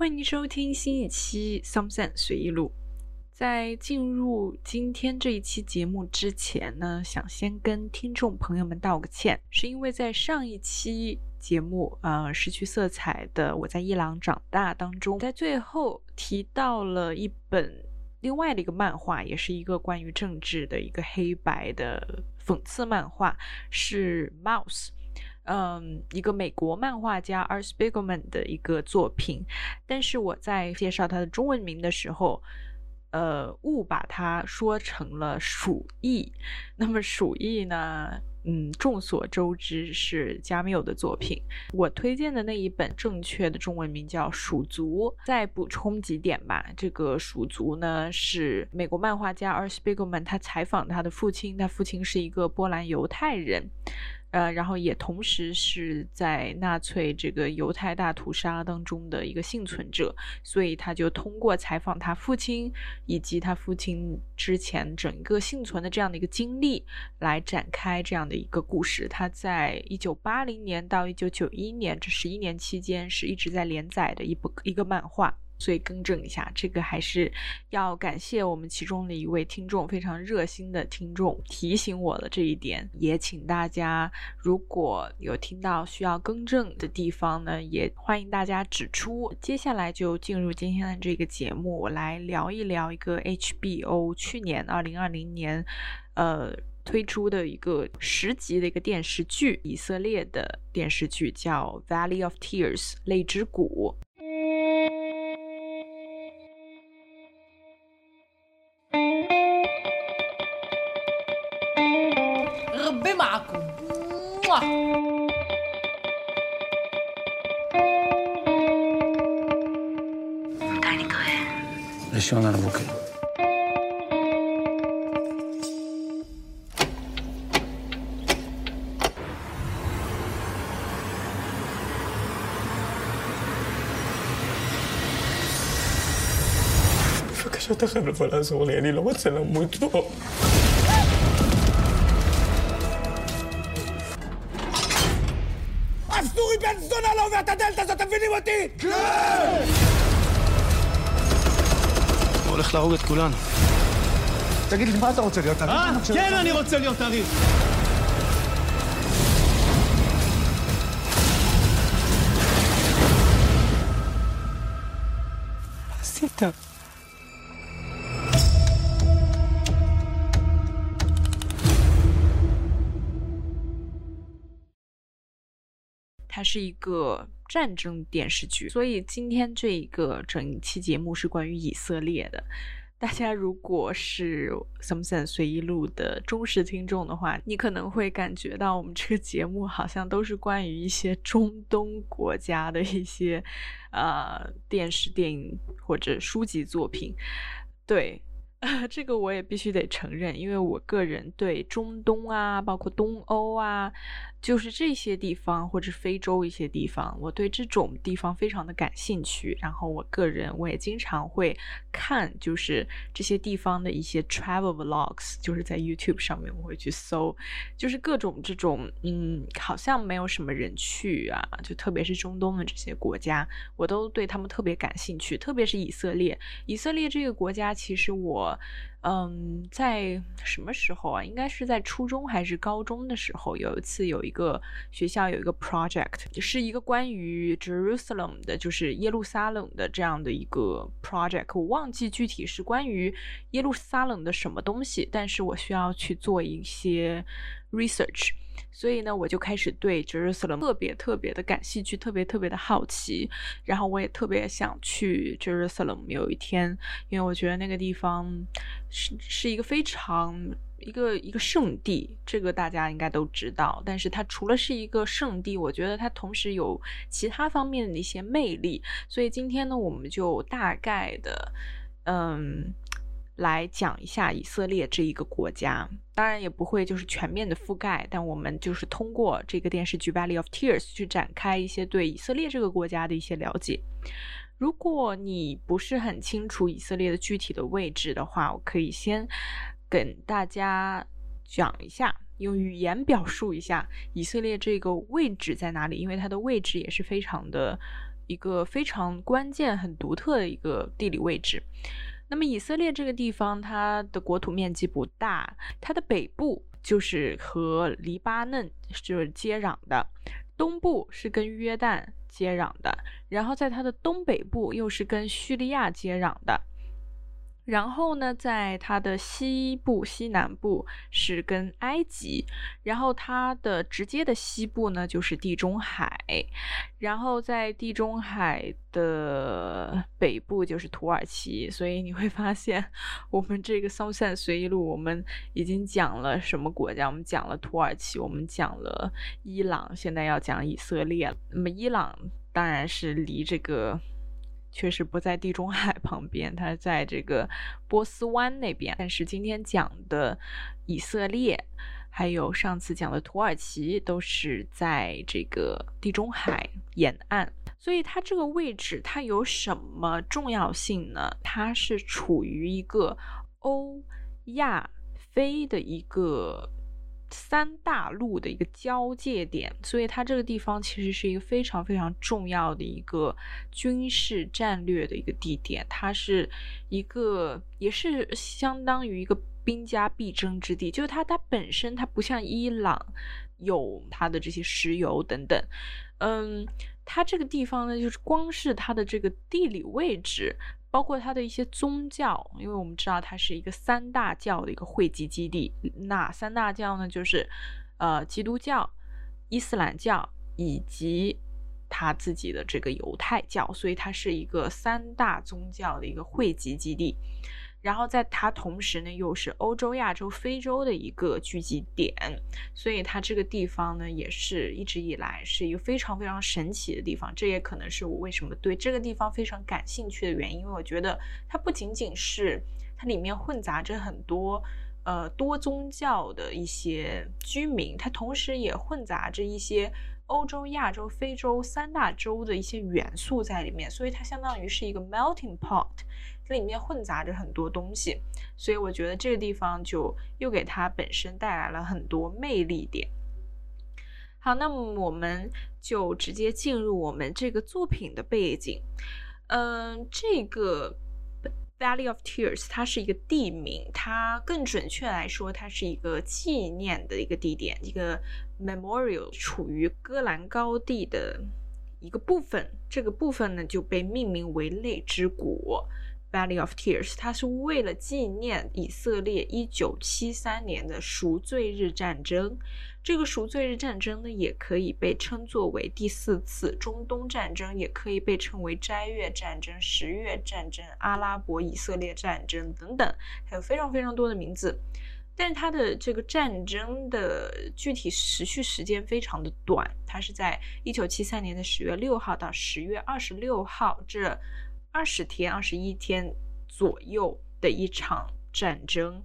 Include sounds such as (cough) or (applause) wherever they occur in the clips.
欢迎收听新一期《Some Sense 随意录》。在进入今天这一期节目之前呢，想先跟听众朋友们道个歉，是因为在上一期节目《呃失去色彩的我在伊朗长大》当中，在最后提到了一本另外的一个漫画，也是一个关于政治的一个黑白的讽刺漫画，是《Mouse》。嗯，一个美国漫画家 Arsepigman 的一个作品，但是我在介绍他的中文名的时候。呃，误把它说成了鼠疫。那么鼠疫呢？嗯，众所周知是加缪的作品。我推荐的那一本正确的中文名叫《鼠族》。再补充几点吧。这个《鼠族》呢，是美国漫画家 Arsepigman 他采访他的父亲，他父亲是一个波兰犹太人。呃，然后也同时是在纳粹这个犹太大屠杀当中的一个幸存者，所以他就通过采访他父亲以及他父亲之前整个幸存的这样的一个经历，来展开这样的一个故事。他在一九八零年到一九九一年这十一年期间是一直在连载的一部一个漫画。所以更正一下，这个还是要感谢我们其中的一位听众，非常热心的听众提醒我了这一点。也请大家如果有听到需要更正的地方呢，也欢迎大家指出。接下来就进入今天的这个节目，我来聊一聊一个 HBO 去年二零二零年呃推出的一个十集的一个电视剧，以色列的电视剧叫《Valley of Tears》泪之谷。לשון על הבוקר. בבקשה, אתה חייב לבוא לעזור לי, אני לא רוצה למות פה. הולך להרוג את כולנו. תגיד לי, מה אתה רוצה להיות עריף? אה? כן, אני רוצה להיות עריף. מה עשית? 是一个战争电视剧，所以今天这一个整期节目是关于以色列的。大家如果是 Something 随意录的忠实听众的话，你可能会感觉到我们这个节目好像都是关于一些中东国家的一些呃电视、电影或者书籍作品，对。(laughs) 这个我也必须得承认，因为我个人对中东啊，包括东欧啊，就是这些地方或者非洲一些地方，我对这种地方非常的感兴趣。然后我个人我也经常会看，就是这些地方的一些 travel vlogs，就是在 YouTube 上面我会去搜，就是各种这种嗯，好像没有什么人去啊，就特别是中东的这些国家，我都对他们特别感兴趣。特别是以色列，以色列这个国家，其实我。嗯，在什么时候啊？应该是在初中还是高中的时候，有一次有一个学校有一个 project，是一个关于 Jerusalem 的，就是耶路撒冷的这样的一个 project。我忘记具体是关于耶路撒冷的什么东西，但是我需要去做一些 research。所以呢，我就开始对 Jerusalem 特别特别的感兴趣，特别特别的好奇。然后我也特别想去 Jerusalem 有一天，因为我觉得那个地方是是一个非常一个一个圣地，这个大家应该都知道。但是它除了是一个圣地，我觉得它同时有其他方面的一些魅力。所以今天呢，我们就大概的，嗯。来讲一下以色列这一个国家，当然也不会就是全面的覆盖，但我们就是通过这个电视剧《Valley of Tears》去展开一些对以色列这个国家的一些了解。如果你不是很清楚以色列的具体的位置的话，我可以先跟大家讲一下，用语言表述一下以色列这个位置在哪里，因为它的位置也是非常的。一个非常关键、很独特的一个地理位置。那么以色列这个地方，它的国土面积不大，它的北部就是和黎巴嫩就是接壤的，东部是跟约旦接壤的，然后在它的东北部又是跟叙利亚接壤的。然后呢，在它的西部、西南部是跟埃及，然后它的直接的西部呢就是地中海，然后在地中海的北部就是土耳其。所以你会发现，我们这个松散随意录，我们已经讲了什么国家？我们讲了土耳其，我们讲了伊朗，现在要讲以色列。那么伊朗当然是离这个。确实不在地中海 (laughs) 旁边，它在这个波斯湾那边。但是今天讲的以色列，还有上次讲的土耳其，都是在这个地中海沿岸。所以它这个位置，它有什么重要性呢？它是处于一个欧亚非的一个。三大陆的一个交界点，所以它这个地方其实是一个非常非常重要的一个军事战略的一个地点。它是一个，也是相当于一个兵家必争之地。就是它，它本身它不像伊朗有它的这些石油等等，嗯，它这个地方呢，就是光是它的这个地理位置。包括它的一些宗教，因为我们知道它是一个三大教的一个汇集基地。那三大教呢，就是呃基督教、伊斯兰教以及他自己的这个犹太教，所以它是一个三大宗教的一个汇集基地。然后在它同时呢，又是欧洲、亚洲、非洲的一个聚集点，所以它这个地方呢，也是一直以来是一个非常非常神奇的地方。这也可能是我为什么对这个地方非常感兴趣的原因，因为我觉得它不仅仅是它里面混杂着很多呃多宗教的一些居民，它同时也混杂着一些欧洲、亚洲、非洲三大洲的一些元素在里面，所以它相当于是一个 melting pot。里面混杂着很多东西，所以我觉得这个地方就又给它本身带来了很多魅力点。好，那么我们就直接进入我们这个作品的背景。嗯，这个 Valley of Tears 它是一个地名，它更准确来说，它是一个纪念的一个地点，一个 memorial 处于戈兰高地的一个部分。这个部分呢就被命名为泪之谷。Valley of Tears，它是为了纪念以色列一九七三年的赎罪日战争。这个赎罪日战争呢，也可以被称作为第四次中东战争，也可以被称为斋月战争、十月战争、阿拉伯以色列战争等等，还有非常非常多的名字。但是它的这个战争的具体持续时间非常的短，它是在一九七三年的十月六号到十月二十六号这。二十天、二十一天左右的一场战争，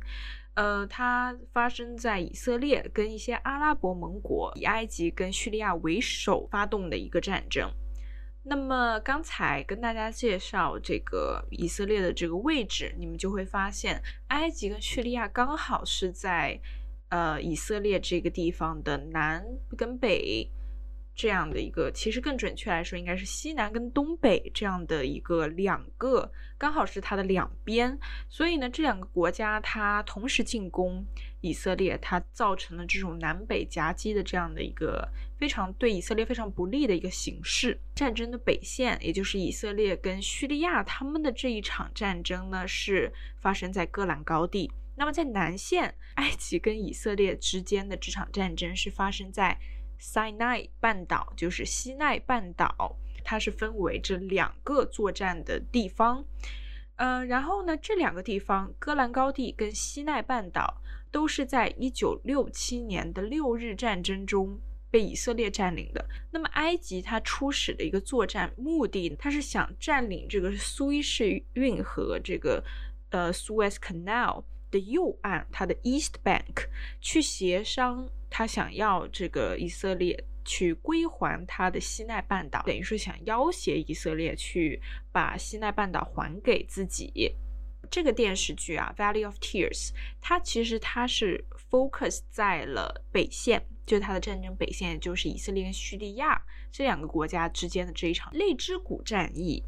呃，它发生在以色列跟一些阿拉伯盟国，以埃及跟叙利亚为首发动的一个战争。那么刚才跟大家介绍这个以色列的这个位置，你们就会发现，埃及跟叙利亚刚好是在呃以色列这个地方的南跟北。这样的一个，其实更准确来说，应该是西南跟东北这样的一个两个，刚好是它的两边。所以呢，这两个国家它同时进攻以色列，它造成了这种南北夹击的这样的一个非常对以色列非常不利的一个形势。战争的北线，也就是以色列跟叙利亚他们的这一场战争呢，是发生在戈兰高地。那么在南线，(laughs) 埃及跟以色列之间的这场战争是发生在。塞奈半岛就是西奈半岛，它是分为这两个作战的地方。呃，然后呢，这两个地方，戈兰高地跟西奈半岛，都是在一九六七年的六日战争中被以色列占领的。那么，埃及它初始的一个作战目的，它是想占领这个苏伊士运河这个呃 Suez Canal 的右岸，它的 East Bank 去协商。他想要这个以色列去归还他的西奈半岛，等于是想要挟以色列去把西奈半岛还给自己。这个电视剧啊，《Valley of Tears》，它其实它是 focus 在了北线，就是它的战争北线，就是以色列跟叙利亚这两个国家之间的这一场泪之谷战役。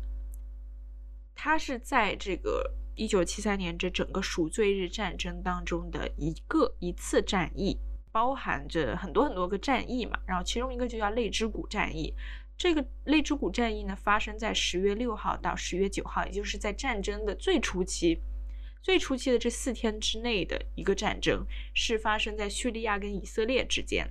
它是在这个一九七三年这整个赎罪日战争当中的一个一次战役，包含着很多很多个战役嘛。然后其中一个就叫泪之谷战役。这个泪之谷战役呢，发生在十月六号到十月九号，也就是在战争的最初期、最初期的这四天之内的一个战争，是发生在叙利亚跟以色列之间。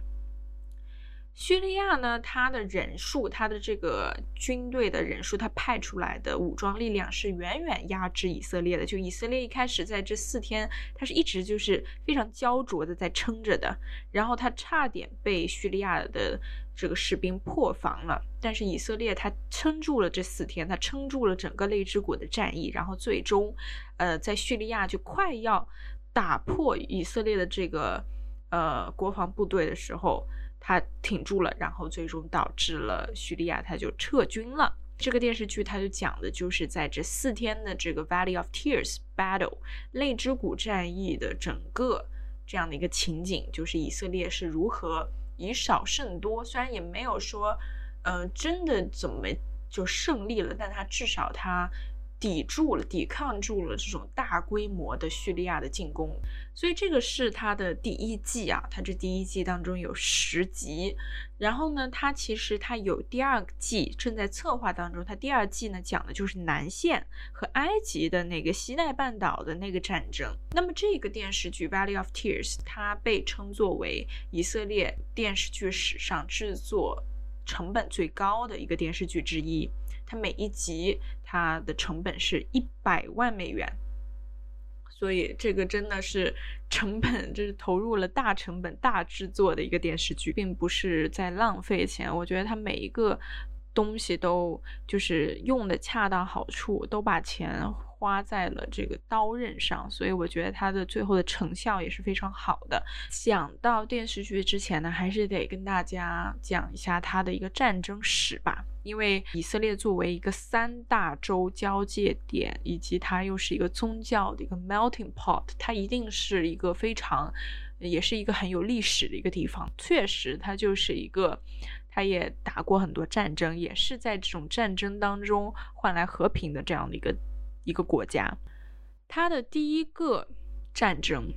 叙利亚呢，它的人数，它的这个军队的人数，它派出来的武装力量是远远压制以色列的。就以色列一开始在这四天，它是一直就是非常焦灼的在撑着的，然后它差点被叙利亚的这个士兵破防了。但是以色列它撑住了这四天，它撑住了整个泪之谷的战役，然后最终，呃，在叙利亚就快要打破以色列的这个呃国防部队的时候。他挺住了，然后最终导致了叙利亚他就撤军了。这个电视剧它就讲的就是在这四天的这个 Valley of Tears Battle 泪之谷战役的整个这样的一个情景，就是以色列是如何以少胜多。虽然也没有说，呃，真的怎么就胜利了，但他至少他。抵住了，抵抗住了这种大规模的叙利亚的进攻，所以这个是它的第一季啊。它这第一季当中有十集，然后呢，它其实它有第二季正在策划当中。它第二季呢讲的就是南线和埃及的那个西奈半岛的那个战争。那么这个电视剧《Valley of Tears》它被称作为以色列电视剧史上制作成本最高的一个电视剧之一。它每一集它的成本是一百万美元，所以这个真的是成本，就是投入了大成本、大制作的一个电视剧，并不是在浪费钱。我觉得它每一个东西都就是用的恰到好处，都把钱。花在了这个刀刃上，所以我觉得它的最后的成效也是非常好的。讲到电视剧之前呢，还是得跟大家讲一下它的一个战争史吧。因为以色列作为一个三大洲交界点，以及它又是一个宗教的一个 melting pot，它一定是一个非常，也是一个很有历史的一个地方。确实，它就是一个，他也打过很多战争，也是在这种战争当中换来和平的这样的一个。一个国家，他的第一个战争，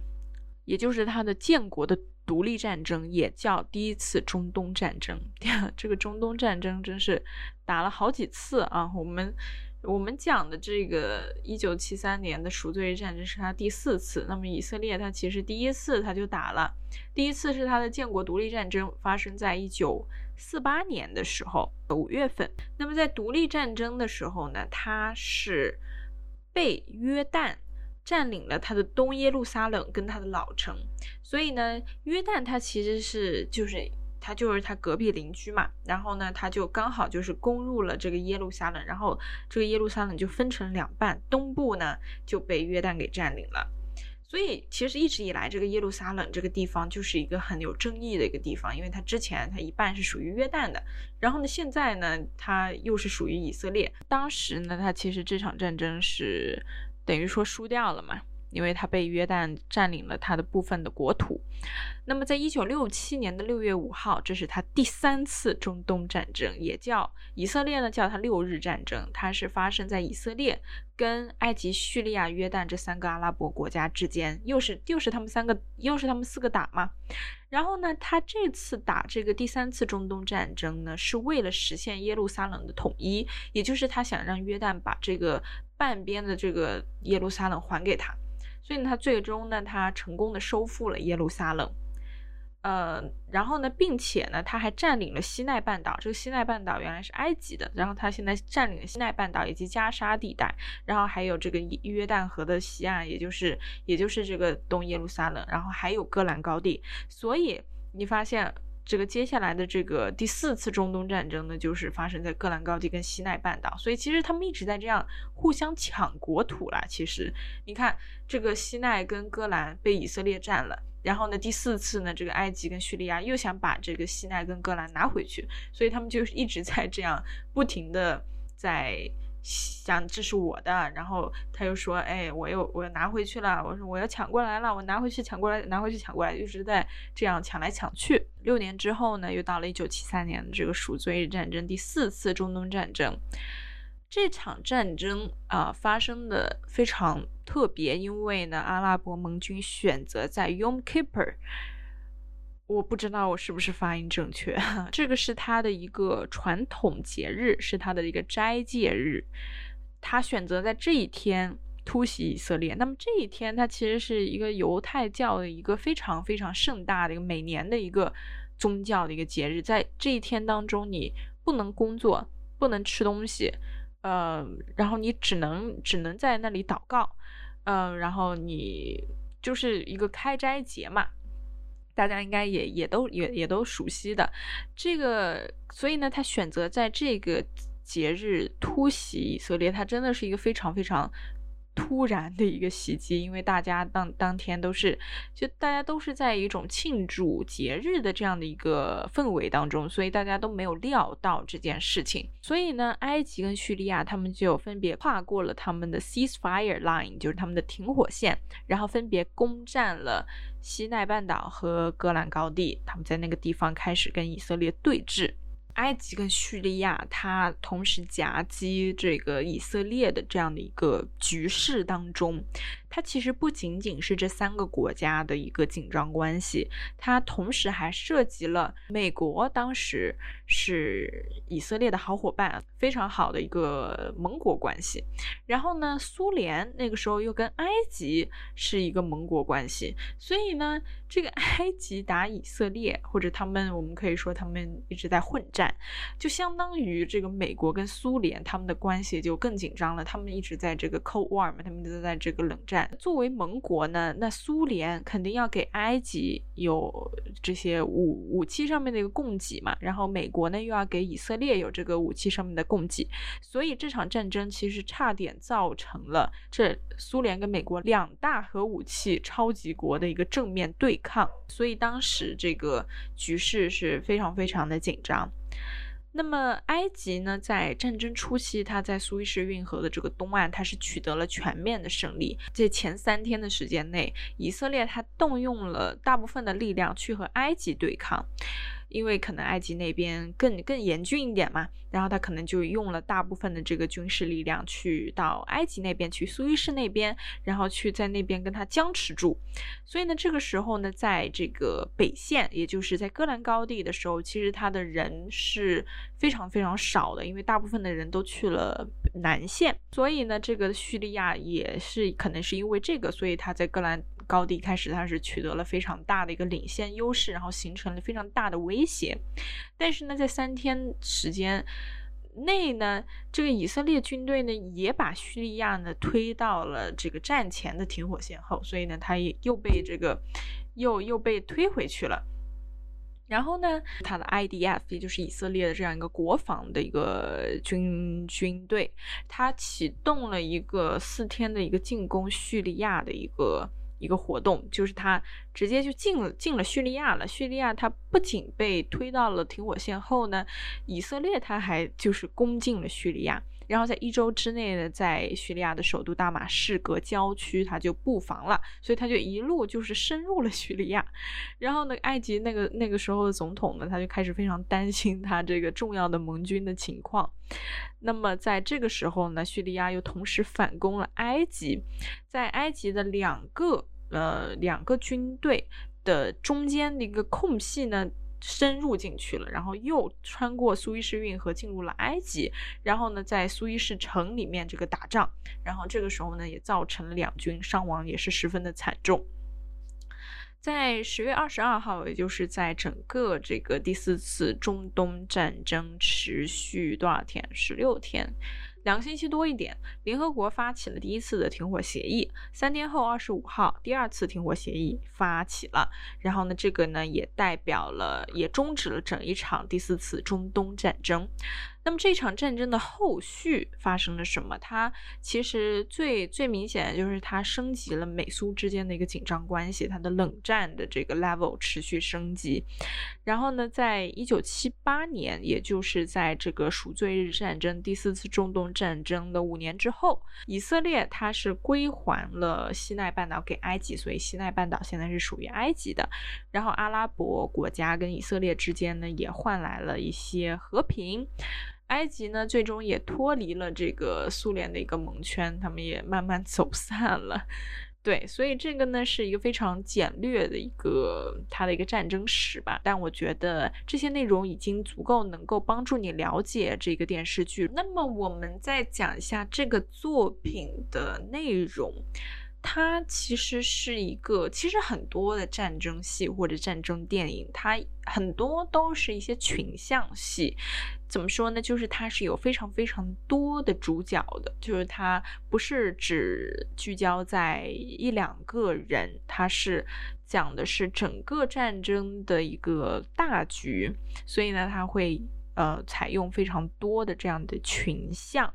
也就是他的建国的独立战争，也叫第一次中东战争。(laughs) 这个中东战争真是打了好几次啊！我们我们讲的这个一九七三年的赎罪日战争是他第四次。那么以色列他其实第一次他就打了，第一次是他的建国独立战争发生在一九四八年的时候五月份。那么在独立战争的时候呢，他是。被约旦占领了他的东耶路撒冷跟他的老城，所以呢，约旦他其实是就是他就是他隔壁邻居嘛，然后呢，他就刚好就是攻入了这个耶路撒冷，然后这个耶路撒冷就分成两半，东部呢就被约旦给占领了。所以其实一直以来，这个耶路撒冷这个地方就是一个很有争议的一个地方，因为它之前它一半是属于约旦的，然后呢，现在呢，它又是属于以色列。当时呢，它其实这场战争是等于说输掉了嘛。因为他被约旦占领了他的部分的国土，那么在一九六七年的六月五号，这是他第三次中东战争，也叫以色列呢叫它六日战争。它是发生在以色列跟埃及、叙利亚、约旦这三个阿拉伯国家之间，又是又是他们三个，又是他们四个打嘛。然后呢，他这次打这个第三次中东战争呢，是为了实现耶路撒冷的统一，也就是他想让约旦把这个半边的这个耶路撒冷还给他。所以呢，他最终呢，他成功的收复了耶路撒冷，呃，然后呢，并且呢，他还占领了西奈半岛。这个西奈半岛原来是埃及的，然后他现在占领了西奈半岛以及加沙地带，然后还有这个约旦河的西岸，也就是也就是这个东耶路撒冷，然后还有戈兰高地。所以你发现。这个接下来的这个第四次中东战争呢，就是发生在戈兰高地跟西奈半岛，所以其实他们一直在这样互相抢国土啦。其实你看，这个西奈跟戈兰被以色列占了，然后呢，第四次呢，这个埃及跟叙利亚又想把这个西奈跟戈兰拿回去，所以他们就一直在这样不停的在想这是我的，然后他又说，哎，我又我又拿回去了，我说我要抢过来了，我拿回去抢过来，拿回去抢过来，一直在这样抢来抢去。六年之后呢，又到了一九七三年的这个赎罪日战争，第四次中东战争。这场战争啊发生的非常特别，因为呢，阿拉伯盟军选择在 Yom Kippur。我不知道我是不是发音正确，(laughs) 这个是他的一个传统节日，是他的一个斋戒日。他选择在这一天突袭以色列。那么这一天，它其实是一个犹太教的一个非常非常盛大的一个每年的一个宗教的一个节日。在这一天当中，你不能工作，不能吃东西，呃，然后你只能只能在那里祷告，嗯，然后你就是一个开斋节嘛。大家应该也也都也也都熟悉的这个，所以呢，他选择在这个节日突袭以色列，他真的是一个非常非常。突然的一个袭击，因为大家当当天都是，就大家都是在一种庆祝节日的这样的一个氛围当中，所以大家都没有料到这件事情。所以呢，埃及跟叙利亚他们就分别跨过了他们的 ceasefire line，就是他们的停火线，然后分别攻占了西奈半岛和戈兰高地，他们在那个地方开始跟以色列对峙。埃及跟叙利亚，它同时夹击这个以色列的这样的一个局势当中，它其实不仅仅是这三个国家的一个紧张关系，它同时还涉及了美国，当时是以色列的好伙伴，非常好的一个盟国关系。然后呢，苏联那个时候又跟埃及是一个盟国关系，所以呢，这个埃及打以色列，或者他们，我们可以说他们一直在混战。就相当于这个美国跟苏联他们的关系就更紧张了，他们一直在这个 Cold War 嘛，他们都在这个冷战。作为盟国呢，那苏联肯定要给埃及有这些武武器上面的一个供给嘛，然后美国呢又要给以色列有这个武器上面的供给，所以这场战争其实差点造成了这苏联跟美国两大核武器超级国的一个正面对抗，所以当时这个局势是非常非常的紧张。那么，埃及呢，在战争初期，它在苏伊士运河的这个东岸，它是取得了全面的胜利。这前三天的时间内，以色列它动用了大部分的力量去和埃及对抗。因为可能埃及那边更更严峻一点嘛，然后他可能就用了大部分的这个军事力量去到埃及那边去苏伊士那边，然后去在那边跟他僵持住。所以呢，这个时候呢，在这个北线，也就是在戈兰高地的时候，其实他的人是非常非常少的，因为大部分的人都去了南线。所以呢，这个叙利亚也是可能是因为这个，所以他在戈兰。高地开始，它是取得了非常大的一个领先优势，然后形成了非常大的威胁。但是呢，在三天时间内呢，这个以色列军队呢也把叙利亚呢推到了这个战前的停火线后，所以呢，他也又被这个又又被推回去了。然后呢，他的 IDF 也就是以色列的这样一个国防的一个军军队，他启动了一个四天的一个进攻叙利亚的一个。一个活动就是他直接就进了进了叙利亚了。叙利亚他不仅被推到了停火线后呢，以色列他还就是攻进了叙利亚。然后在一周之内呢，在叙利亚的首都大马士革郊区，他就布防了，所以他就一路就是深入了叙利亚。然后呢，埃及那个那个时候的总统呢，他就开始非常担心他这个重要的盟军的情况。那么在这个时候呢，叙利亚又同时反攻了埃及，在埃及的两个呃两个军队的中间的一个空隙呢。深入进去了，然后又穿过苏伊士运河进入了埃及，然后呢，在苏伊士城里面这个打仗，然后这个时候呢，也造成了两军伤亡，也是十分的惨重。在十月二十二号，也就是在整个这个第四次中东战争持续多少天？十六天。两个星期多一点，联合国发起了第一次的停火协议。三天后，二十五号，第二次停火协议发起了。然后呢，这个呢也代表了，也终止了整一场第四次中东战争。那么这场战争的后续发生了什么？它其实最最明显的就是它升级了美苏之间的一个紧张关系，它的冷战的这个 level 持续升级。然后呢，在一九七八年，也就是在这个赎罪日战争第四次中东战争的五年之后，以色列它是归还了西奈半岛给埃及，所以西奈半岛现在是属于埃及的。然后阿拉伯国家跟以色列之间呢，也换来了一些和平。埃及呢，最终也脱离了这个苏联的一个蒙圈，他们也慢慢走散了。对，所以这个呢是一个非常简略的一个它的一个战争史吧。但我觉得这些内容已经足够能够帮助你了解这个电视剧。那么我们再讲一下这个作品的内容。它其实是一个，其实很多的战争戏或者战争电影，它很多都是一些群像戏。怎么说呢？就是它是有非常非常多的主角的，就是它不是只聚焦在一两个人，它是讲的是整个战争的一个大局。所以呢，它会。呃，采用非常多的这样的群像，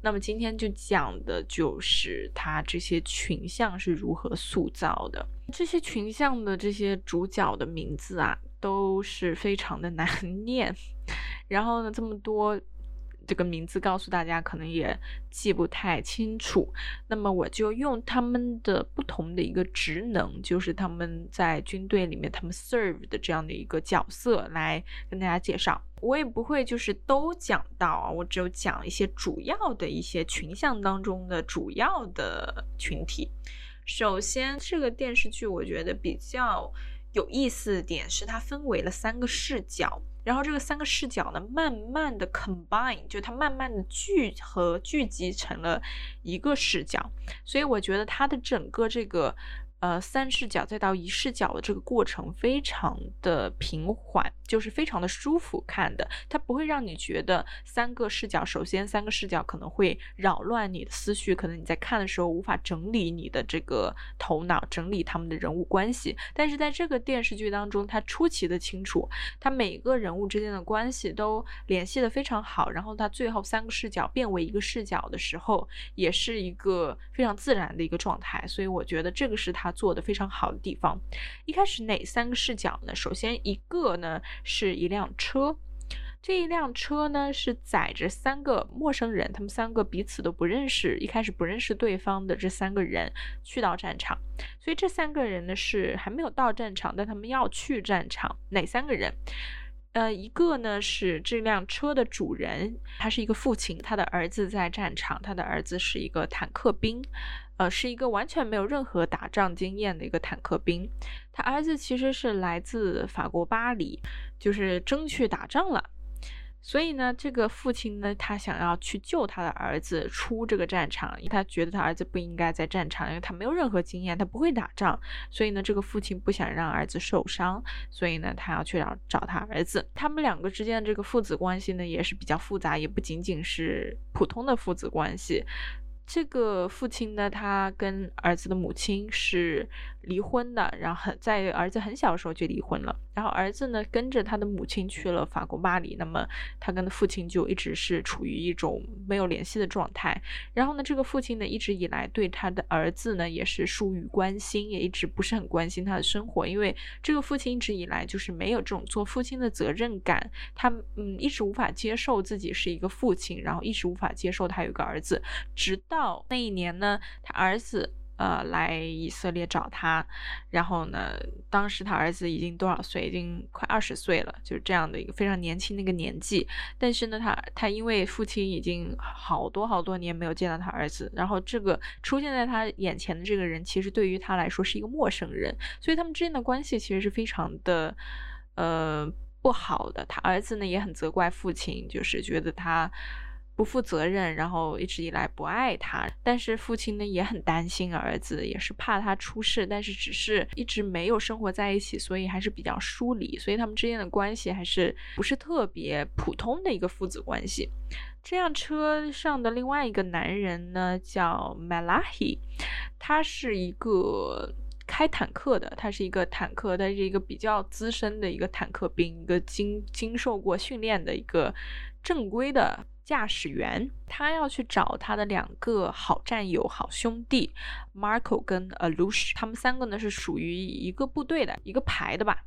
那么今天就讲的就是它这些群像是如何塑造的。这些群像的这些主角的名字啊，都是非常的难 (laughs) 念。然后呢，这么多。这个名字告诉大家可能也记不太清楚，那么我就用他们的不同的一个职能，就是他们在军队里面他们 serve 的这样的一个角色来跟大家介绍。我也不会就是都讲到啊，我只有讲一些主要的一些群像当中的主要的群体。首先，这个电视剧我觉得比较有意思的点是它分为了三个视角。然后这个三个视角呢，慢慢的 combine，就它慢慢的聚合聚集成了一个视角，所以我觉得它的整个这个。呃，三视角再到一视角的这个过程非常的平缓，就是非常的舒服看的，它不会让你觉得三个视角。首先，三个视角可能会扰乱你的思绪，可能你在看的时候无法整理你的这个头脑，整理他们的人物关系。但是在这个电视剧当中，它出奇的清楚，它每个人物之间的关系都联系的非常好。然后它最后三个视角变为一个视角的时候，也是一个非常自然的一个状态。所以我觉得这个是它。他做的非常好的地方，一开始哪三个视角呢？首先一个呢是一辆车，这一辆车呢是载着三个陌生人，他们三个彼此都不认识，一开始不认识对方的这三个人去到战场，所以这三个人呢是还没有到战场，但他们要去战场。哪三个人？呃，一个呢是这辆车的主人，他是一个父亲，他的儿子在战场，他的儿子是一个坦克兵，呃，是一个完全没有任何打仗经验的一个坦克兵。他儿子其实是来自法国巴黎，就是争去打仗了。所以呢，这个父亲呢，他想要去救他的儿子出这个战场，因为他觉得他儿子不应该在战场，因为他没有任何经验，他不会打仗。所以呢，这个父亲不想让儿子受伤，所以呢，他要去找找他儿子。他们两个之间的这个父子关系呢，也是比较复杂，也不仅仅是普通的父子关系。这个父亲呢，他跟儿子的母亲是离婚的，然后在儿子很小的时候就离婚了。然后儿子呢，跟着他的母亲去了法国巴黎，那么他跟父亲就一直是处于一种没有联系的状态。然后呢，这个父亲呢，一直以来对他的儿子呢，也是疏于关心，也一直不是很关心他的生活，因为这个父亲一直以来就是没有这种做父亲的责任感，他嗯，一直无法接受自己是一个父亲，然后一直无法接受他有个儿子，直。到那一年呢，他儿子呃来以色列找他，然后呢，当时他儿子已经多少岁？已经快二十岁了，就是这样的一个非常年轻的一个年纪。但是呢，他他因为父亲已经好多好多年没有见到他儿子，然后这个出现在他眼前的这个人，其实对于他来说是一个陌生人，所以他们之间的关系其实是非常的呃不好的。他儿子呢也很责怪父亲，就是觉得他。不负责任，然后一直以来不爱他，但是父亲呢也很担心儿子，也是怕他出事，但是只是一直没有生活在一起，所以还是比较疏离，所以他们之间的关系还是不是特别普通的一个父子关系。这辆车上的另外一个男人呢叫 Malahi，他是一个开坦克的，他是一个坦克，他是一个比较资深的一个坦克兵，一个经经受过训练的一个正规的驾驶员。他要去找他的两个好战友、好兄弟 Marco 跟 Alush，他们三个呢是属于一个部队的一个排的吧。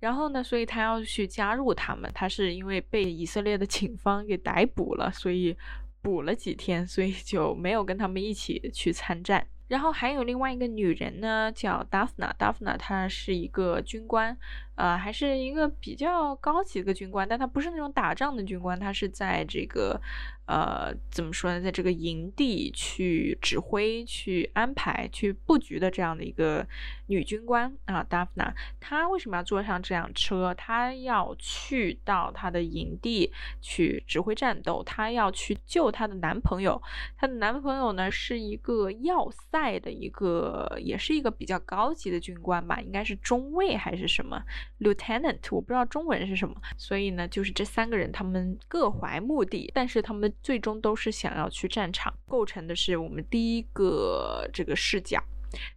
然后呢，所以他要去加入他们。他是因为被以色列的警方给逮捕了，所以补了几天，所以就没有跟他们一起去参战。然后还有另外一个女人呢，叫 Daphna，Daphna 她是一个军官，呃，还是一个比较高级的军官，但他不是那种打仗的军官，他是在这个。呃，怎么说呢？在这个营地去指挥、去安排、去布局的这样的一个女军官啊，Daphna，她为什么要坐上这辆车？她要去到她的营地去指挥战斗，她要去救她的男朋友。她的男朋友呢，是一个要塞的一个，也是一个比较高级的军官吧，应该是中尉还是什么 Lieutenant，我不知道中文是什么。所以呢，就是这三个人，他们各怀目的，但是他们。最终都是想要去战场，构成的是我们第一个这个视角。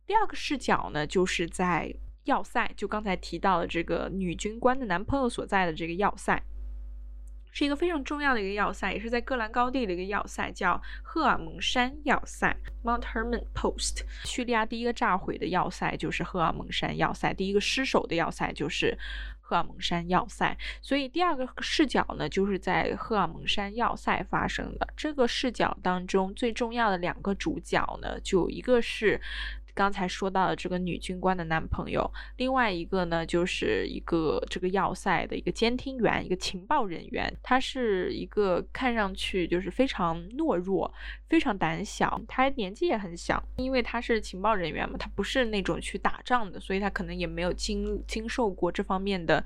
第二个视角呢，就是在要塞，就刚才提到的这个女军官的男朋友所在的这个要塞，是一个非常重要的一个要塞，也是在戈兰高地的一个要塞，叫赫尔蒙山要塞 （Mount Hermon Post）。叙利亚第一个炸毁的要塞就是赫尔蒙山要塞，第一个失守的要塞就是。赫尔蒙山要塞，所以第二个视角呢，就是在赫尔蒙山要塞发生的。这个视角当中最重要的两个主角呢，就一个是。刚才说到的这个女军官的男朋友，另外一个呢，就是一个这个要塞的一个监听员，一个情报人员。他是一个看上去就是非常懦弱、非常胆小，他年纪也很小，因为他是情报人员嘛，他不是那种去打仗的，所以他可能也没有经经受过这方面的。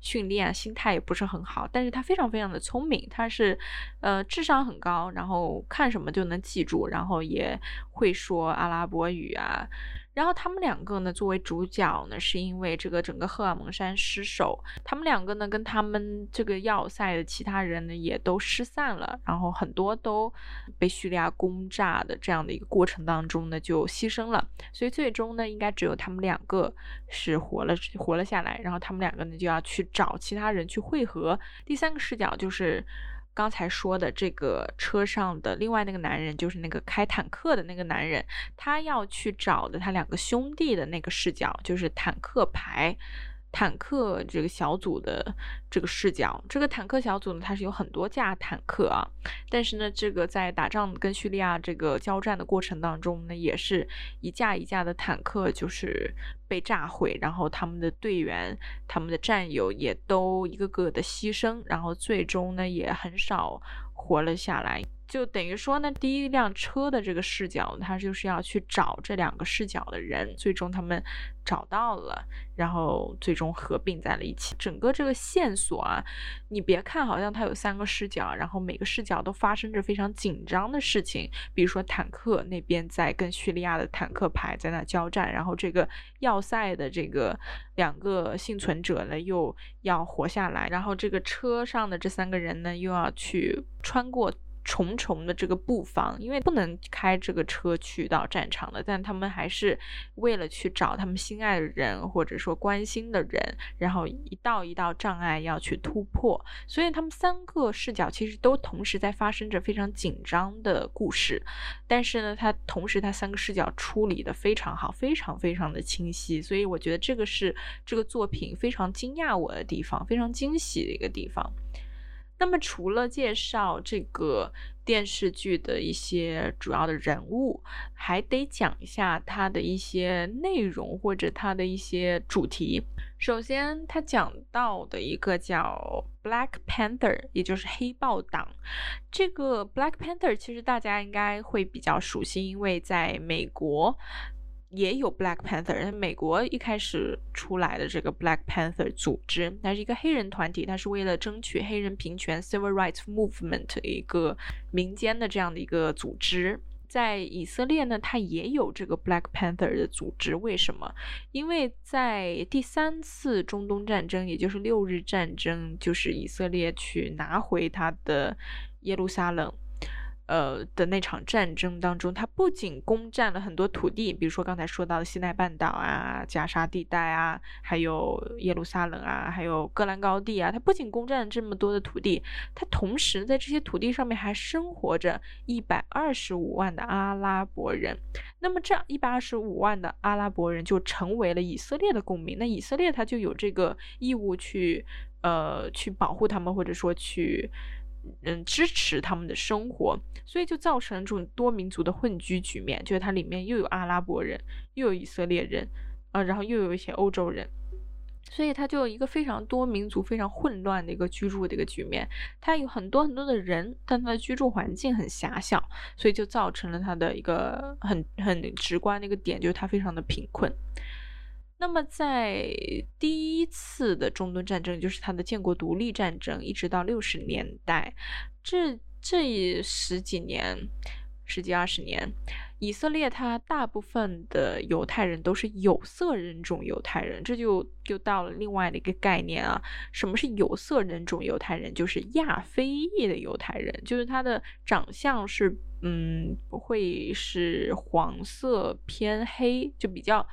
训练心态也不是很好，但是他非常非常的聪明，他是，呃，智商很高，然后看什么就能记住，然后也会说阿拉伯语啊。然后他们两个呢，作为主角呢，是因为这个整个赫尔蒙山失守，他们两个呢跟他们这个要塞的其他人呢也都失散了，然后很多都被叙利亚攻炸的这样的一个过程当中呢就牺牲了，所以最终呢应该只有他们两个是活了活了下来，然后他们两个呢就要去找其他人去汇合。第三个视角就是。刚才说的这个车上的另外那个男人，就是那个开坦克的那个男人，他要去找的他两个兄弟的那个视角，就是坦克牌。坦克这个小组的这个视角，这个坦克小组呢，它是有很多架坦克啊，但是呢，这个在打仗跟叙利亚这个交战的过程当中呢，也是一架一架的坦克就是被炸毁，然后他们的队员、他们的战友也都一个个的牺牲，然后最终呢，也很少活了下来。就等于说呢，第一辆车的这个视角，他就是要去找这两个视角的人，最终他们找到了，然后最终合并在了一起。整个这个线索啊，你别看好像它有三个视角，然后每个视角都发生着非常紧张的事情，比如说坦克那边在跟叙利亚的坦克排在那交战，然后这个要塞的这个两个幸存者呢又要活下来，然后这个车上的这三个人呢又要去穿过。重重的这个布防，因为不能开这个车去到战场的，但他们还是为了去找他们心爱的人，或者说关心的人，然后一道一道障碍要去突破。所以他们三个视角其实都同时在发生着非常紧张的故事，但是呢，他同时他三个视角处理的非常好，非常非常的清晰。所以我觉得这个是这个作品非常惊讶我的地方，非常惊喜的一个地方。那么，除了介绍这个电视剧的一些主要的人物，还得讲一下它的一些内容或者它的一些主题。首先，他讲到的一个叫 Black Panther，也就是黑豹党。这个 Black Panther 其实大家应该会比较熟悉，因为在美国。也有 Black Panther，美国一开始出来的这个 Black Panther 组织，它是一个黑人团体，它是为了争取黑人平权 Civil Rights Movement 一个民间的这样的一个组织。在以色列呢，它也有这个 Black Panther 的组织。为什么？因为在第三次中东战争，也就是六日战争，就是以色列去拿回它的耶路撒冷。呃的那场战争当中，他不仅攻占了很多土地，比如说刚才说到的西奈半岛啊、加沙地带啊，还有耶路撒冷啊，还有戈兰高地啊，他不仅攻占了这么多的土地，他同时在这些土地上面还生活着一百二十五万的阿拉伯人。那么这一百二十五万的阿拉伯人就成为了以色列的公民，那以色列他就有这个义务去呃去保护他们，或者说去。嗯，支持他们的生活，所以就造成这种多民族的混居局面，就是它里面又有阿拉伯人，又有以色列人，啊，然后又有一些欧洲人，所以它就一个非常多民族、非常混乱的一个居住的一个局面。它有很多很多的人，但它的居住环境很狭小，所以就造成了它的一个很很直观的一个点，就是它非常的贫困。那么，在第一次的中东战争，就是它的建国独立战争，一直到六十年代，这这十几年、十几二十年，以色列它大部分的犹太人都是有色人种犹太人，这就就到了另外的一个概念啊。什么是有色人种犹太人？就是亚非裔的犹太人，就是他的长相是嗯，不会是黄色偏黑，就比较。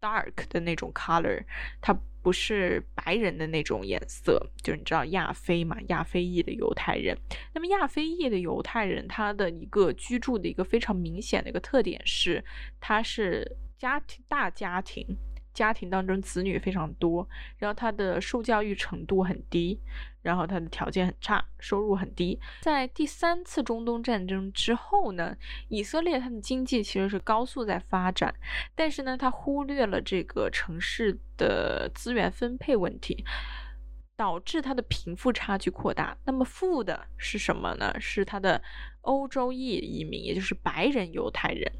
Dark 的那种 color，它不是白人的那种颜色，就你知道亚非嘛，亚非裔的犹太人。那么亚非裔的犹太人，他的一个居住的一个非常明显的一个特点是，他是家庭大家庭。家庭当中子女非常多，然后他的受教育程度很低，然后他的条件很差，收入很低。在第三次中东战争之后呢，以色列它的经济其实是高速在发展，但是呢，它忽略了这个城市的资源分配问题，导致它的贫富差距扩大。那么富的是什么呢？是它的欧洲裔移民，也就是白人犹太人。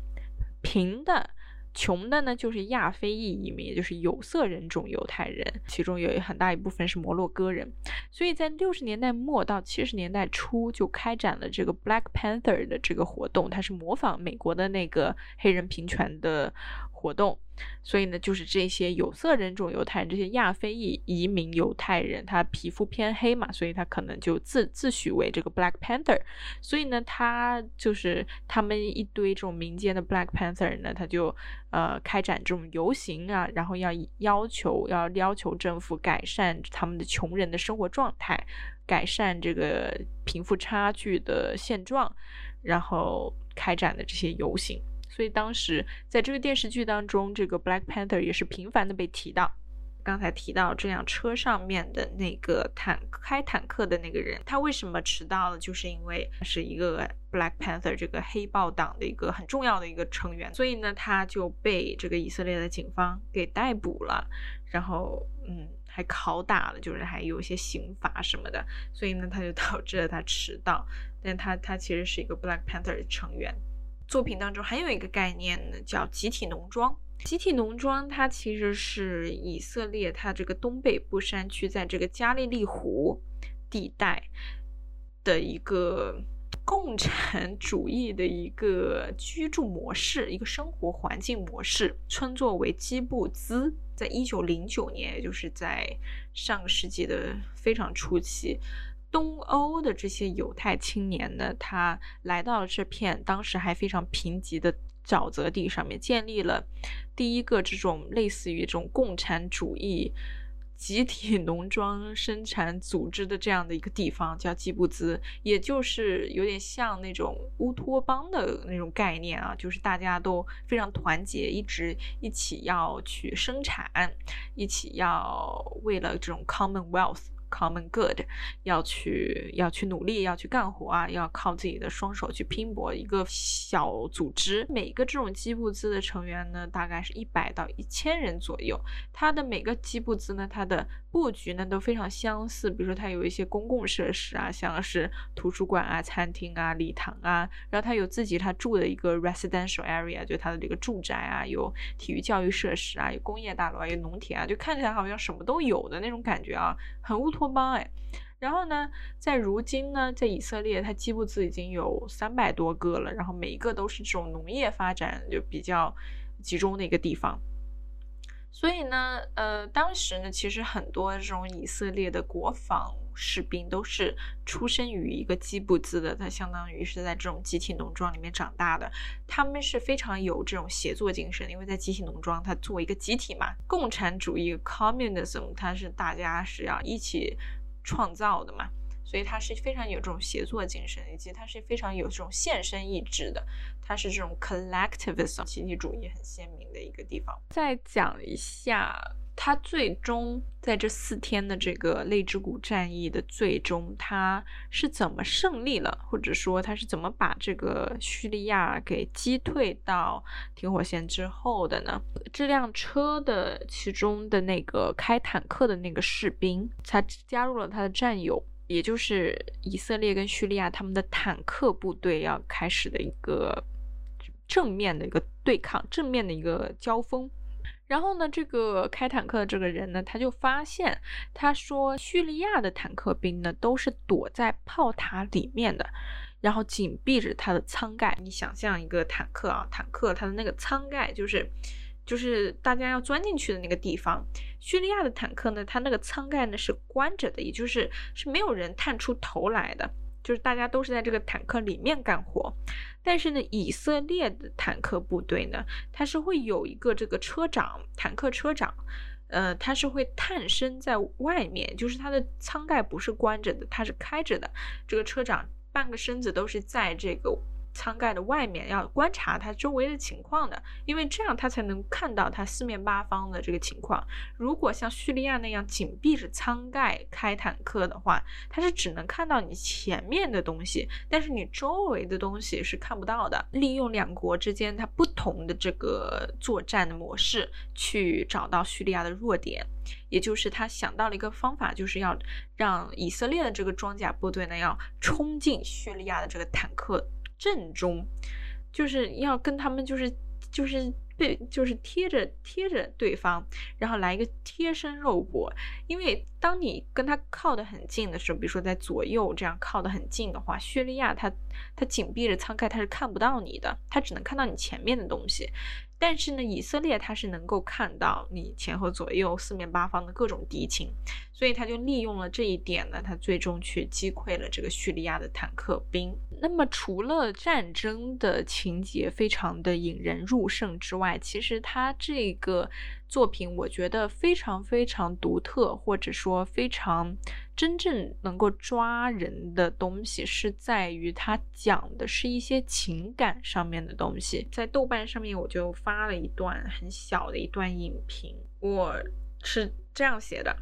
贫的。穷的呢，就是亚非裔移民，也就是有色人种犹太人，其中有很大一部分是摩洛哥人。所以在六十年代末到七十年代初，就开展了这个 Black Panther 的这个活动，它是模仿美国的那个黑人平权的活动。所以呢，就是这些有色人种犹太人，这些亚非裔移民犹太人，他皮肤偏黑嘛，所以他可能就自自诩为这个 Black Panther。所以呢，他就是他们一堆这种民间的 Black Panther 呢，他就呃开展这种游行啊，然后要要求要要求政府改善他们的穷人的生活状态，改善这个贫富差距的现状，然后开展的这些游行。所以当时在这个电视剧当中，这个 Black Panther 也是频繁的被提到。刚才提到这辆车上面的那个坦开坦克的那个人，他为什么迟到了？就是因为是一个 Black Panther 这个黑豹党的一个很重要的一个成员，所以呢，他就被这个以色列的警方给逮捕了，然后嗯，还拷打了，就是还有一些刑罚什么的，所以呢，他就导致了他迟到。但他他其实是一个 Black Panther 的成员。作品当中还有一个概念呢，叫集体农庄。集体农庄它其实是以色列它这个东北部山区，在这个加利利湖地带的一个共产主义的一个居住模式，一个生活环境模式，称作为基布兹。在一九零九年，也就是在上个世纪的非常初期。东欧的这些犹太青年呢，他来到了这片当时还非常贫瘠的沼泽地上面，建立了第一个这种类似于这种共产主义集体农庄生产组织的这样的一个地方，叫基布兹，也就是有点像那种乌托邦的那种概念啊，就是大家都非常团结，一直一起要去生产，一起要为了这种 commonwealth。Common good，要去要去努力，要去干活啊，要靠自己的双手去拼搏。一个小组织，每个这种基布兹的成员呢，大概是一百到一千人左右。它的每个基布兹呢，它的布局呢都非常相似。比如说，它有一些公共设施啊，像是图书馆啊、餐厅啊、礼堂啊。然后它有自己他住的一个 residential area，就它的这个住宅啊，有体育教育设施啊，有工业大楼啊，有农田啊，就看起来好像什么都有的那种感觉啊，很乌托。邦哎，然后呢，在如今呢，在以色列，它基布兹已经有三百多个了，然后每一个都是这种农业发展就比较集中的一个地方。所以呢，呃，当时呢，其实很多这种以色列的国防士兵都是出生于一个基布兹的，他相当于是在这种集体农庄里面长大的，他们是非常有这种协作精神，因为在集体农庄，他作为一个集体嘛，共产主义 （communism） 它是大家是要一起创造的嘛。所以它是非常有这种协作精神，以及它是非常有这种献身意志的，它是这种 collectivism 集体主义很鲜明的一个地方。再讲一下，他最终在这四天的这个泪之谷战役的最终，他是怎么胜利了，或者说他是怎么把这个叙利亚给击退到停火线之后的呢？这辆车的其中的那个开坦克的那个士兵，他加入了他的战友。也就是以色列跟叙利亚他们的坦克部队要开始的一个正面的一个对抗，正面的一个交锋。然后呢，这个开坦克的这个人呢，他就发现，他说叙利亚的坦克兵呢都是躲在炮塔里面的，然后紧闭着他的舱盖。你想象一个坦克啊，坦克它的那个舱盖就是。就是大家要钻进去的那个地方，叙利亚的坦克呢，它那个舱盖呢是关着的，也就是是没有人探出头来的，就是大家都是在这个坦克里面干活。但是呢，以色列的坦克部队呢，它是会有一个这个车长，坦克车长，呃，他是会探身在外面，就是他的舱盖不是关着的，它是开着的，这个车长半个身子都是在这个。舱盖的外面要观察它周围的情况的，因为这样他才能看到它四面八方的这个情况。如果像叙利亚那样紧闭着舱盖开坦克的话，它是只能看到你前面的东西，但是你周围的东西是看不到的。利用两国之间它不同的这个作战的模式，去找到叙利亚的弱点，也就是他想到了一个方法，就是要让以色列的这个装甲部队呢要冲进叙利亚的这个坦克。正中，就是要跟他们就是就是对就是贴着贴着对方，然后来一个贴身肉搏。因为当你跟他靠得很近的时候，比如说在左右这样靠得很近的话，叙利亚他他紧闭着舱盖，他是看不到你的，他只能看到你前面的东西。但是呢，以色列它是能够看到你前后左右四面八方的各种敌情，所以他就利用了这一点呢，他最终去击溃了这个叙利亚的坦克兵。那么除了战争的情节非常的引人入胜之外，其实他这个作品我觉得非常非常独特，或者说非常。真正能够抓人的东西是在于它讲的是一些情感上面的东西。在豆瓣上面，我就发了一段很小的一段影评，我是这样写的：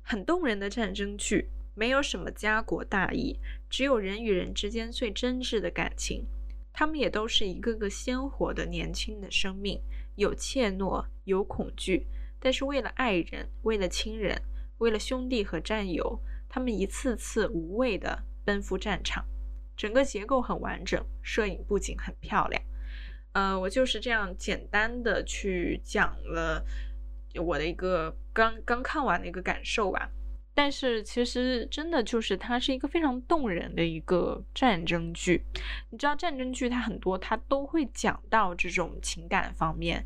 很动人的战争剧，没有什么家国大义，只有人与人之间最真挚的感情。他们也都是一个个鲜活的年轻的生命，有怯懦，有恐惧，但是为了爱人，为了亲人。为了兄弟和战友，他们一次次无畏地奔赴战场，整个结构很完整，摄影布景很漂亮。呃，我就是这样简单的去讲了我的一个刚刚看完的一个感受吧。但是其实真的就是它是一个非常动人的一个战争剧。你知道战争剧它很多它都会讲到这种情感方面。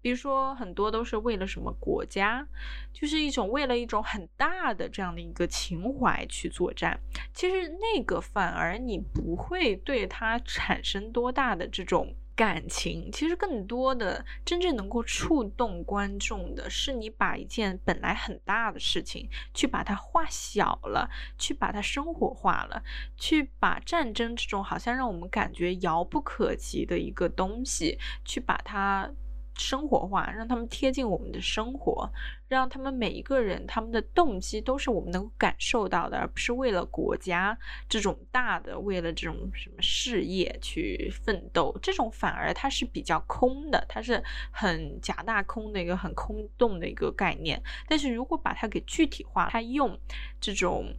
比如说，很多都是为了什么国家，就是一种为了一种很大的这样的一个情怀去作战。其实那个反而你不会对它产生多大的这种感情。其实更多的真正能够触动观众的是，你把一件本来很大的事情去把它化小了，去把它生活化了，去把战争这种好像让我们感觉遥不可及的一个东西，去把它。生活化，让他们贴近我们的生活，让他们每一个人他们的动机都是我们能够感受到的，而不是为了国家这种大的，为了这种什么事业去奋斗，这种反而它是比较空的，它是很假大空的一个很空洞的一个概念。但是如果把它给具体化，它用这种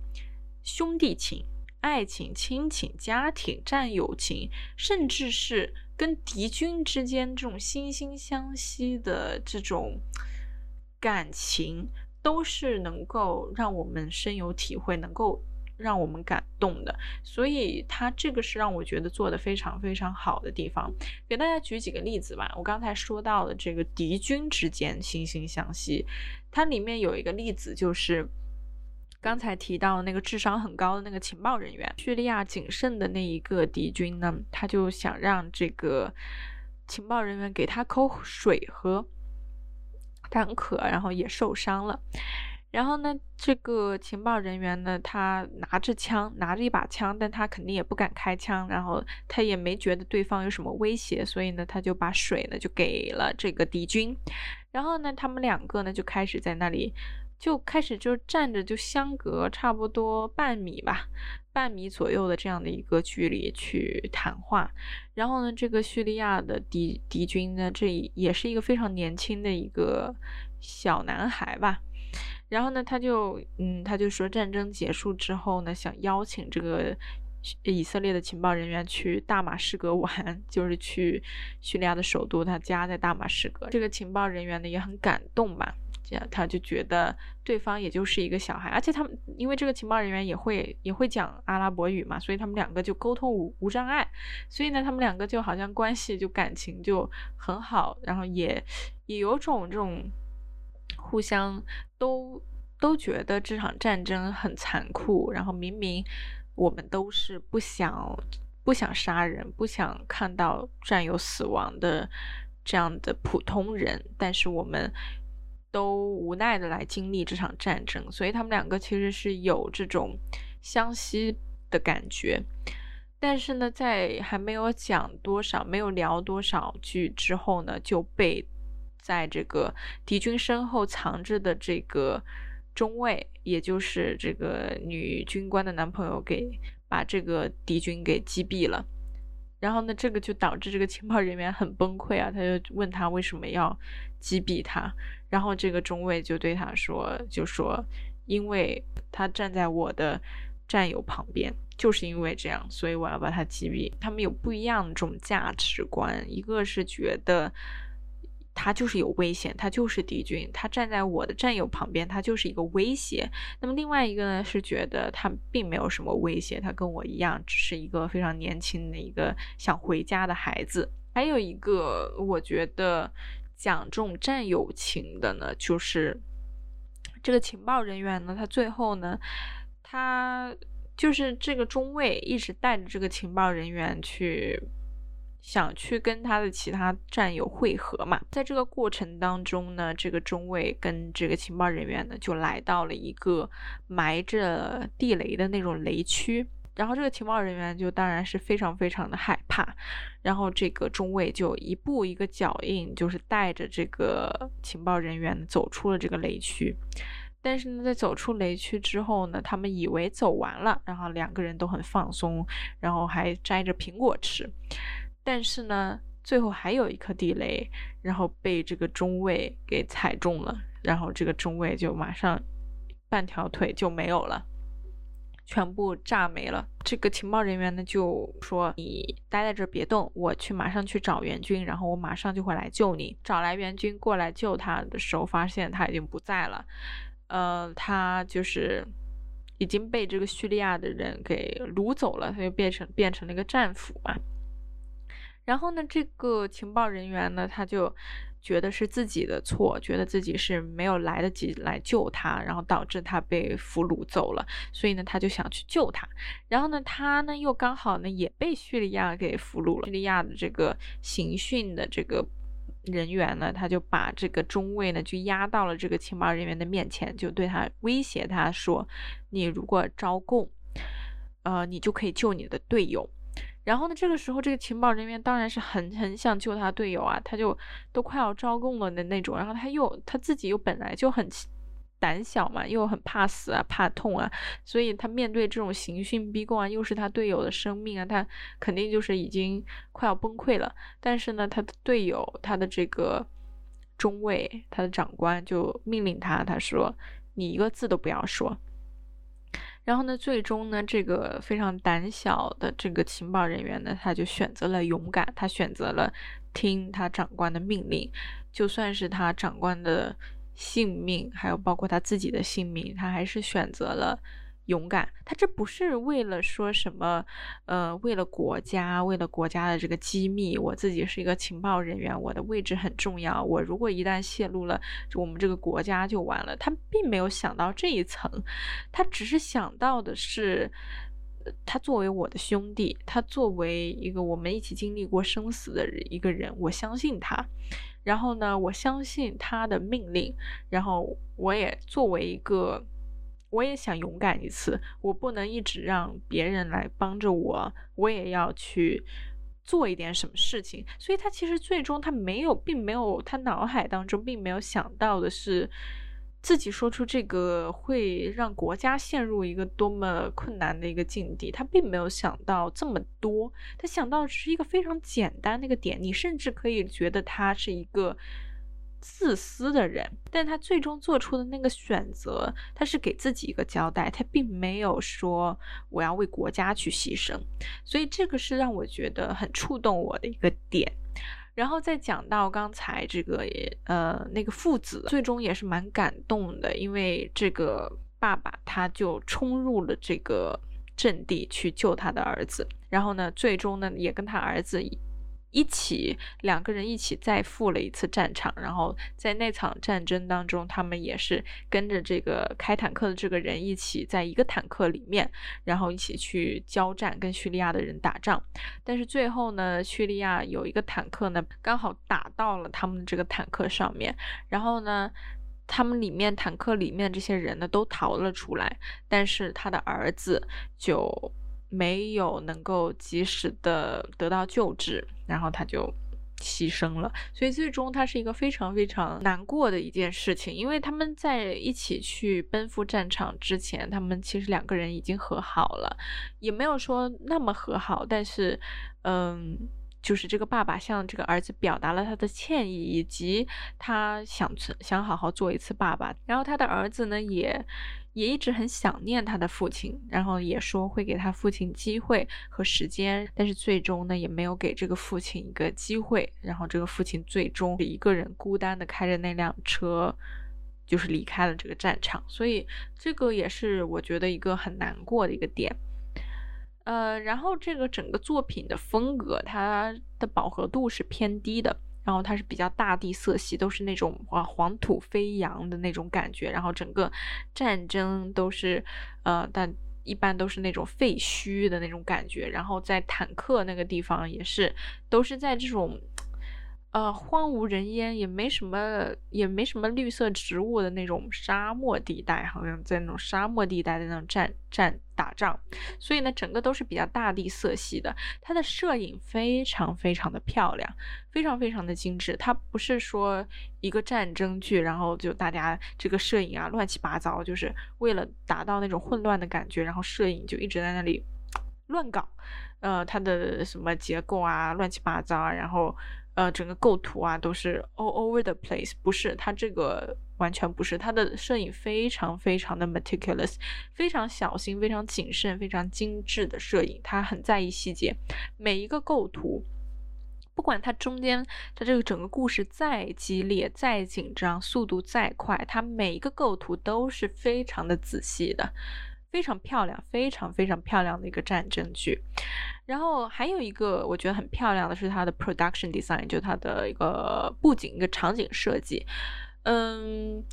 兄弟情、爱情、亲情、家庭、战友情，甚至是。跟敌军之间这种惺惺相惜的这种感情，都是能够让我们深有体会，能够让我们感动的。所以他这个是让我觉得做的非常非常好的地方。给大家举几个例子吧。我刚才说到的这个敌军之间惺惺相惜，它里面有一个例子就是。刚才提到那个智商很高的那个情报人员，叙利亚仅剩的那一个敌军呢，他就想让这个情报人员给他口水喝，他很渴，然后也受伤了。然后呢，这个情报人员呢，他拿着枪，拿着一把枪，但他肯定也不敢开枪，然后他也没觉得对方有什么威胁，所以呢，他就把水呢就给了这个敌军。然后呢，他们两个呢就开始在那里。就开始就站着，就相隔差不多半米吧，半米左右的这样的一个距离去谈话。然后呢，这个叙利亚的敌敌军呢，这也是一个非常年轻的一个小男孩吧。然后呢，他就嗯，他就说战争结束之后呢，想邀请这个以色列的情报人员去大马士革玩，(laughs) 就是去叙利亚的首都，他家在大马士革。这个情报人员呢也很感动吧。他就觉得对方也就是一个小孩，而且他们因为这个情报人员也会也会讲阿拉伯语嘛，所以他们两个就沟通无无障碍，所以呢，他们两个就好像关系就感情就很好，然后也也有种这种互相都都觉得这场战争很残酷，然后明明我们都是不想不想杀人，不想看到战友死亡的这样的普通人，但是我们。都无奈的来经历这场战争，所以他们两个其实是有这种相惜的感觉。但是呢，在还没有讲多少、没有聊多少句之后呢，就被在这个敌军身后藏着的这个中尉，也就是这个女军官的男朋友，给把这个敌军给击毙了。然后呢，这个就导致这个情报人员很崩溃啊，他就问他为什么要击毙他，然后这个中尉就对他说，就说因为他站在我的战友旁边，就是因为这样，所以我要把他击毙。他们有不一样的这种价值观，一个是觉得。他就是有危险，他就是敌军，他站在我的战友旁边，他就是一个威胁。那么另外一个呢，是觉得他并没有什么威胁，他跟我一样，只是一个非常年轻的一个想回家的孩子。还有一个，我觉得讲这种战友情的呢，就是这个情报人员呢，他最后呢，他就是这个中尉一直带着这个情报人员去。想去跟他的其他战友会合嘛，在这个过程当中呢，这个中尉跟这个情报人员呢就来到了一个埋着地雷的那种雷区，然后这个情报人员就当然是非常非常的害怕，然后这个中尉就一步一个脚印，就是带着这个情报人员走出了这个雷区，但是呢，在走出雷区之后呢，他们以为走完了，然后两个人都很放松，然后还摘着苹果吃。但是呢，最后还有一颗地雷，然后被这个中尉给踩中了，然后这个中尉就马上半条腿就没有了，全部炸没了。这个情报人员呢就说：“你待在这别动，我去马上去找援军，然后我马上就会来救你。”找来援军过来救他的时候，发现他已经不在了，呃，他就是已经被这个叙利亚的人给掳走了，他就变成变成了一个战俘嘛。然后呢，这个情报人员呢，他就觉得是自己的错，觉得自己是没有来得及来救他，然后导致他被俘虏走了，所以呢，他就想去救他。然后呢，他呢又刚好呢也被叙利亚给俘虏了。叙利亚的这个刑讯的这个人员呢，他就把这个中尉呢就押到了这个情报人员的面前，就对他威胁他说：“你如果招供，呃，你就可以救你的队友。”然后呢，这个时候这个情报人员当然是很很想救他队友啊，他就都快要招供了的那种。然后他又他自己又本来就很胆小嘛，又很怕死啊，怕痛啊，所以他面对这种刑讯逼供啊，又是他队友的生命啊，他肯定就是已经快要崩溃了。但是呢，他的队友，他的这个中尉，他的长官就命令他，他说：“你一个字都不要说。”然后呢，最终呢，这个非常胆小的这个情报人员呢，他就选择了勇敢，他选择了听他长官的命令，就算是他长官的性命，还有包括他自己的性命，他还是选择了勇敢，他这不是为了说什么，呃，为了国家，为了国家的这个机密，我自己是一个情报人员，我的位置很重要，我如果一旦泄露了，我们这个国家就完了。他并没有想到这一层，他只是想到的是，他作为我的兄弟，他作为一个我们一起经历过生死的一个人，我相信他。然后呢，我相信他的命令，然后我也作为一个。我也想勇敢一次，我不能一直让别人来帮着我，我也要去做一点什么事情。所以他其实最终他没有，并没有他脑海当中并没有想到的是，自己说出这个会让国家陷入一个多么困难的一个境地。他并没有想到这么多，他想到只是一个非常简单的一个点。你甚至可以觉得他是一个。自私的人，但他最终做出的那个选择，他是给自己一个交代，他并没有说我要为国家去牺牲，所以这个是让我觉得很触动我的一个点。然后再讲到刚才这个呃那个父子，最终也是蛮感动的，因为这个爸爸他就冲入了这个阵地去救他的儿子，然后呢，最终呢也跟他儿子。一起两个人一起再赴了一次战场，然后在那场战争当中，他们也是跟着这个开坦克的这个人一起在一个坦克里面，然后一起去交战，跟叙利亚的人打仗。但是最后呢，叙利亚有一个坦克呢，刚好打到了他们这个坦克上面，然后呢，他们里面坦克里面这些人呢都逃了出来，但是他的儿子就。没有能够及时的得到救治，然后他就牺牲了。所以最终他是一个非常非常难过的一件事情，因为他们在一起去奔赴战场之前，他们其实两个人已经和好了，也没有说那么和好，但是，嗯，就是这个爸爸向这个儿子表达了他的歉意，以及他想想好好做一次爸爸。然后他的儿子呢也。也一直很想念他的父亲，然后也说会给他父亲机会和时间，但是最终呢也没有给这个父亲一个机会，然后这个父亲最终一个人孤单的开着那辆车，就是离开了这个战场，所以这个也是我觉得一个很难过的一个点。呃，然后这个整个作品的风格，它的饱和度是偏低的。然后它是比较大地色系，都是那种啊黄土飞扬的那种感觉。然后整个战争都是，呃，但一般都是那种废墟的那种感觉。然后在坦克那个地方也是，都是在这种。呃，荒无人烟，也没什么，也没什么绿色植物的那种沙漠地带，好像在那种沙漠地带的那种战战打仗，所以呢，整个都是比较大地色系的。它的摄影非常非常的漂亮，非常非常的精致。它不是说一个战争剧，然后就大家这个摄影啊乱七八糟，就是为了达到那种混乱的感觉，然后摄影就一直在那里乱搞，呃，它的什么结构啊乱七八糟啊，然后。呃，整个构图啊都是 all over the place，不是它这个完全不是，它的摄影非常非常的 meticulous，非常小心、非常谨慎、非常精致的摄影，它很在意细节，每一个构图，不管它中间它这个整个故事再激烈、再紧张、速度再快，它每一个构图都是非常的仔细的。非常漂亮，非常非常漂亮的一个战争剧。然后还有一个我觉得很漂亮的是它的 production design，就它的一个布景、一个场景设计，嗯，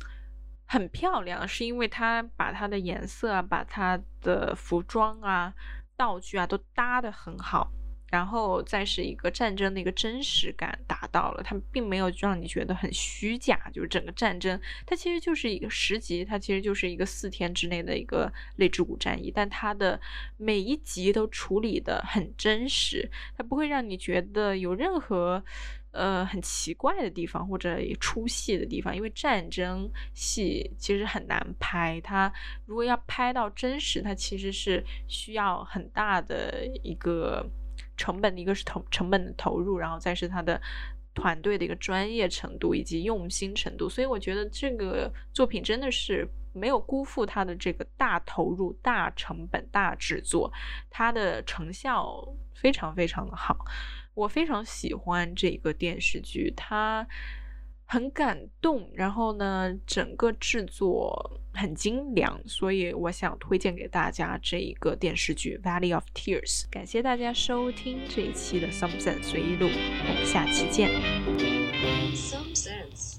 很漂亮，是因为它把它的颜色啊，把它的服装啊、道具啊都搭得很好。然后再是一个战争的一个真实感达到了，它并没有让你觉得很虚假。就是整个战争，它其实就是一个十集，它其实就是一个四天之内的一个类之谷战役，但它的每一集都处理的很真实，它不会让你觉得有任何呃很奇怪的地方或者出戏的地方。因为战争戏其实很难拍，它如果要拍到真实，它其实是需要很大的一个。成本的一个是投成本的投入，然后再是他的团队的一个专业程度以及用心程度，所以我觉得这个作品真的是没有辜负他的这个大投入、大成本、大制作，它的成效非常非常的好，我非常喜欢这个电视剧，它很感动，然后呢，整个制作很精良，所以我想推荐给大家这一个电视剧《Valley of Tears》。感谢大家收听这一期的 Some Sense 随意录，我们下期见。Some sense.